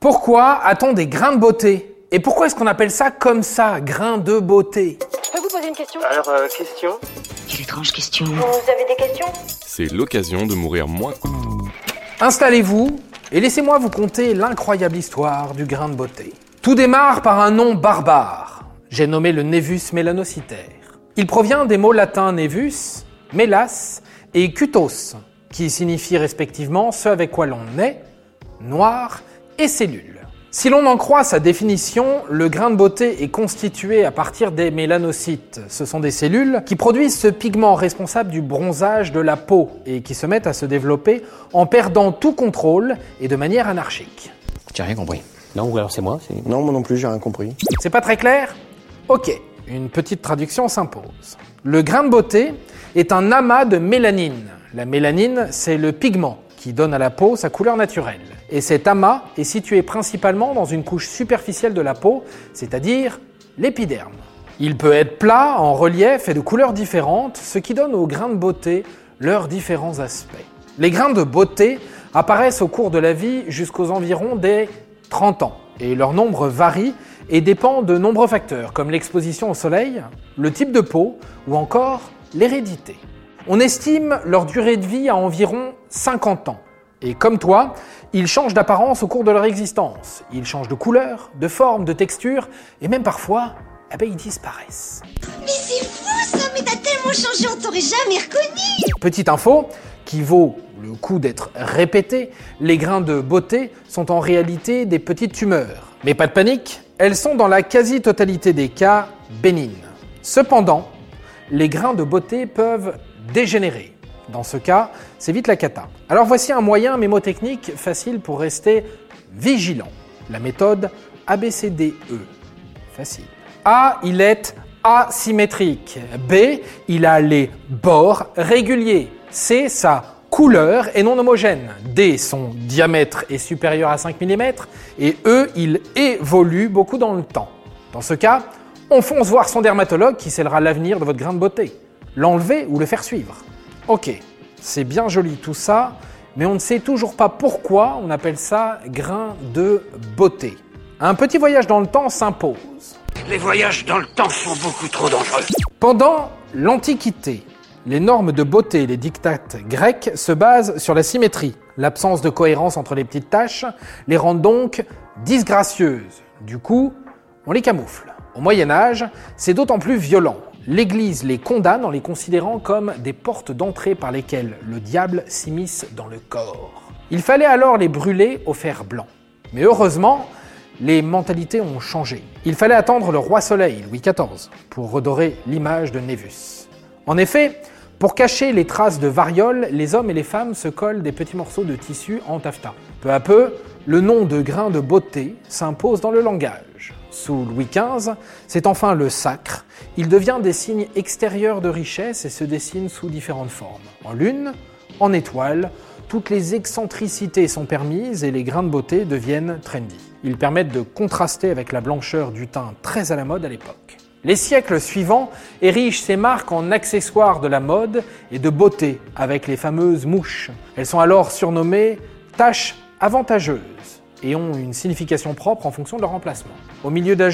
Pourquoi a-t-on des grains de beauté? Et pourquoi est-ce qu'on appelle ça comme ça, grains de beauté? Je peux vous poser une question? Alors, euh, question? Quelle étrange question. Vous avez des questions? C'est l'occasion de mourir moins. Installez-vous et laissez-moi vous conter l'incroyable histoire du grain de beauté. Tout démarre par un nom barbare. J'ai nommé le Nevus mélanocitaire. Il provient des mots latins nevus, mélas et cutos, qui signifient respectivement ce avec quoi l'on naît, noir et cellule. Si l'on en croit sa définition, le grain de beauté est constitué à partir des mélanocytes. Ce sont des cellules qui produisent ce pigment responsable du bronzage de la peau et qui se mettent à se développer en perdant tout contrôle et de manière anarchique. J'ai rien compris. Non, ou alors c'est moi c'est- Non, moi non plus, j'ai rien compris. C'est pas très clair? Ok, une petite traduction s'impose. Le grain de beauté est un amas de mélanine. La mélanine, c'est le pigment qui donne à la peau sa couleur naturelle. Et cet amas est situé principalement dans une couche superficielle de la peau, c'est-à-dire l'épiderme. Il peut être plat, en relief et de couleurs différentes, ce qui donne aux grains de beauté leurs différents aspects. Les grains de beauté apparaissent au cours de la vie jusqu'aux environs des 30 ans, et leur nombre varie et dépend de nombreux facteurs, comme l'exposition au soleil, le type de peau ou encore l'hérédité. On estime leur durée de vie à environ 50 ans. Et comme toi, ils changent d'apparence au cours de leur existence. Ils changent de couleur, de forme, de texture, et même parfois, eh ben, ils disparaissent. Mais c'est fou ça, mais t'as tellement changé, on t'aurait jamais reconnu Petite info qui vaut le coup d'être répétée, les grains de beauté sont en réalité des petites tumeurs. Mais pas de panique, elles sont dans la quasi-totalité des cas bénignes. Cependant, les grains de beauté peuvent dégénérer. Dans ce cas, c'est vite la cata. Alors voici un moyen mémotechnique facile pour rester vigilant. La méthode ABCDE. Facile. A, il est asymétrique. B, il a les bords réguliers. C, sa couleur est non homogène. D, son diamètre est supérieur à 5 mm. Et E, il évolue beaucoup dans le temps. Dans ce cas, on fonce voir son dermatologue qui scellera l'avenir de votre grain de beauté. L'enlever ou le faire suivre. Ok, c'est bien joli tout ça, mais on ne sait toujours pas pourquoi on appelle ça grain de beauté. Un petit voyage dans le temps s'impose. Les voyages dans le temps sont beaucoup trop dangereux. Pendant l'Antiquité, les normes de beauté et les dictates grecs se basent sur la symétrie. L'absence de cohérence entre les petites taches les rend donc disgracieuses. Du coup, on les camoufle. Au Moyen Âge, c'est d'autant plus violent. L'Église les condamne en les considérant comme des portes d'entrée par lesquelles le diable s'immisce dans le corps. Il fallait alors les brûler au fer blanc. Mais heureusement, les mentalités ont changé. Il fallait attendre le roi Soleil, Louis XIV, pour redorer l'image de Névus. En effet, pour cacher les traces de variole, les hommes et les femmes se collent des petits morceaux de tissu en taffetas. Peu à peu, le nom de grain de beauté s'impose dans le langage. Sous Louis XV, c'est enfin le sacre. Il devient des signes extérieurs de richesse et se dessine sous différentes formes. En lune, en étoile, toutes les excentricités sont permises et les grains de beauté deviennent trendy. Ils permettent de contraster avec la blancheur du teint très à la mode à l'époque. Les siècles suivants érigent ces marques en accessoires de la mode et de beauté avec les fameuses mouches. Elles sont alors surnommées taches avantageuses et ont une signification propre en fonction de leur emplacement. Au milieu de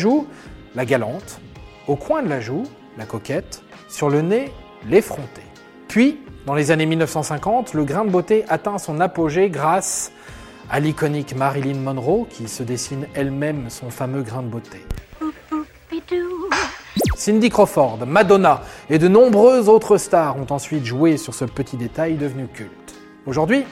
la galante. Au coin de la joue, la coquette. Sur le nez, l'effrontée. Puis, dans les années 1950, le grain de beauté atteint son apogée grâce à l'iconique Marilyn Monroe qui se dessine elle-même son fameux grain de beauté. Cindy Crawford, Madonna et de nombreuses autres stars ont ensuite joué sur ce petit détail devenu culte. Aujourd'hui,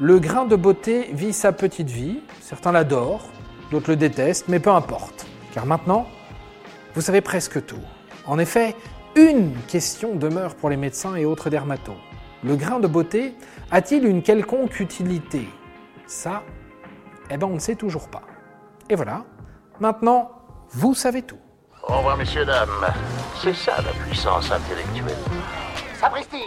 le grain de beauté vit sa petite vie, certains l'adorent, d'autres le détestent, mais peu importe, car maintenant, vous savez presque tout. En effet, une question demeure pour les médecins et autres dermatos. Le grain de beauté a-t-il une quelconque utilité? Ça, eh ben on ne sait toujours pas. Et voilà, maintenant, vous savez tout. Au revoir, messieurs, dames. C'est ça la puissance intellectuelle. Sapristi